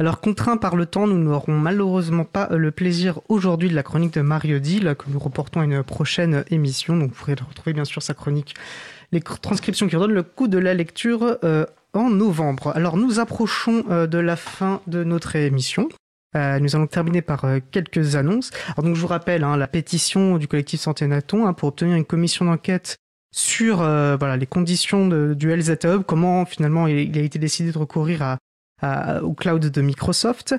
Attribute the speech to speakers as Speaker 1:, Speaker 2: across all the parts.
Speaker 1: Alors contraints par le temps, nous n'aurons malheureusement pas le plaisir aujourd'hui de la chronique de Mario Dill que nous reportons à une prochaine émission. Donc vous pourrez retrouver bien sûr sa chronique, les transcriptions qui redonnent le coup de la lecture euh, en novembre. Alors nous approchons euh, de la fin de notre émission. Euh, nous allons terminer par euh, quelques annonces. Alors donc je vous rappelle hein, la pétition du collectif Santé Naton hein, pour obtenir une commission d'enquête sur euh, voilà les conditions de, du LZ Hub, comment finalement il, a été décidé de recourir à, à, au cloud de Microsoft.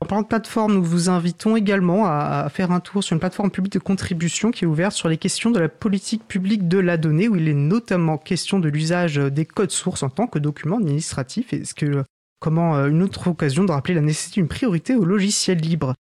Speaker 1: En parlant de plateforme, nous vous invitons également à, faire un tour sur une plateforme publique de contribution qui est ouverte sur les questions de la politique publique de la donnée, où il est notamment question de l'usage des codes sources en tant que document administratif. Est-ce que comment euh, une autre occasion de rappeler la nécessité d'une priorité au logiciel libre.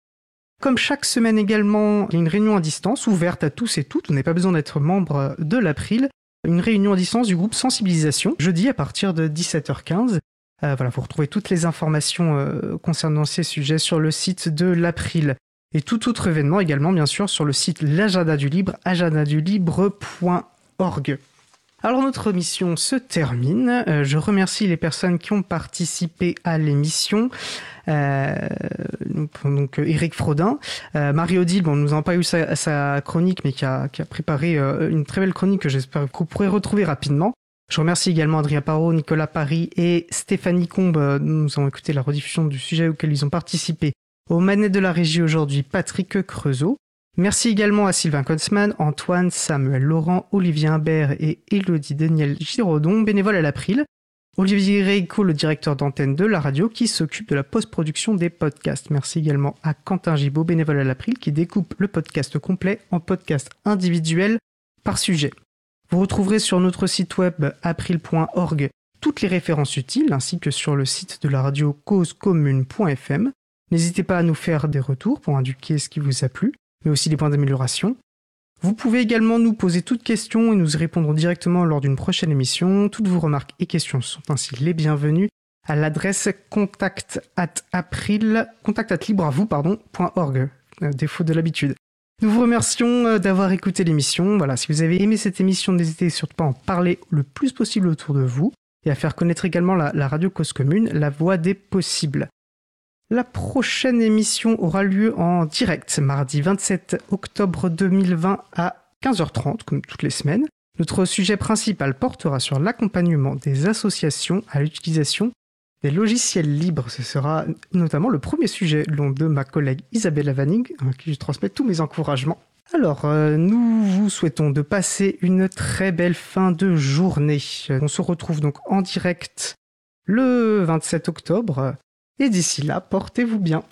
Speaker 1: Comme chaque semaine également, il y a une réunion à distance ouverte à tous et toutes, vous n'avez pas besoin d'être membre de l'April, une réunion à distance du groupe Sensibilisation, jeudi à partir de 17h15. Euh, voilà, vous retrouvez toutes les informations euh, concernant ces sujets sur le site de l'April. Et tout autre événement également, bien sûr, sur le site l'agenda du libre, agendadulibre.org. Alors notre mission se termine. Euh, je remercie les personnes qui ont participé à l'émission. Donc Eric Frodin, euh, Marie Odile, bon, nous n'avons pas eu sa, chronique, mais qui a, préparé une très belle chronique que j'espère que vous pourrez retrouver rapidement. Je remercie également Adrien Parot, Nicolas Paris et Stéphanie Combe. Nous avons écouté la rediffusion du sujet auquel ils ont participé. Aux manettes de la régie aujourd'hui, Patrick Creusot. Merci également à Sylvain Kotzmann, Antoine, Samuel Laurent, Olivier Imbert et Elodie Daniel Giraudon, bénévoles à l'April. Olivier Reiko, le directeur d'antenne de la radio, qui s'occupe de la post-production des podcasts. Merci également à Quentin Gibaud, bénévole à l'April, qui découpe le podcast complet en podcasts individuels par sujet. Vous retrouverez sur notre site web april.org toutes les références utiles, ainsi que sur le site de la radio causecommune.fm. N'hésitez pas à nous faire des retours pour indiquer ce qui vous a plu mais aussi des points d'amélioration. Vous pouvez également nous poser toutes questions et nous y répondrons directement lors d'une prochaine émission. Toutes vos remarques et questions sont ainsi les bienvenues à l'adresse contact at contact at libravou, pardon, .org, défaut de l'habitude. Nous vous remercions d'avoir écouté l'émission. Voilà, si vous avez aimé cette émission, n'hésitez surtout pas à en parler le plus possible autour de vous et à faire connaître également la, la radio cause commune, la voix des possibles. La prochaine émission aura lieu en direct mardi 27 octobre 2020 à 15h30, comme toutes les semaines. Notre sujet principal portera sur l'accompagnement des associations à l'utilisation des logiciels libres. Ce sera notamment le premier sujet long de ma collègue Isabelle Avaning, à qui je transmets tous mes encouragements. Alors, euh, nous vous souhaitons de passer une très belle fin de journée. On se retrouve donc en direct le 27 octobre et d'ici là, portez-vous bien.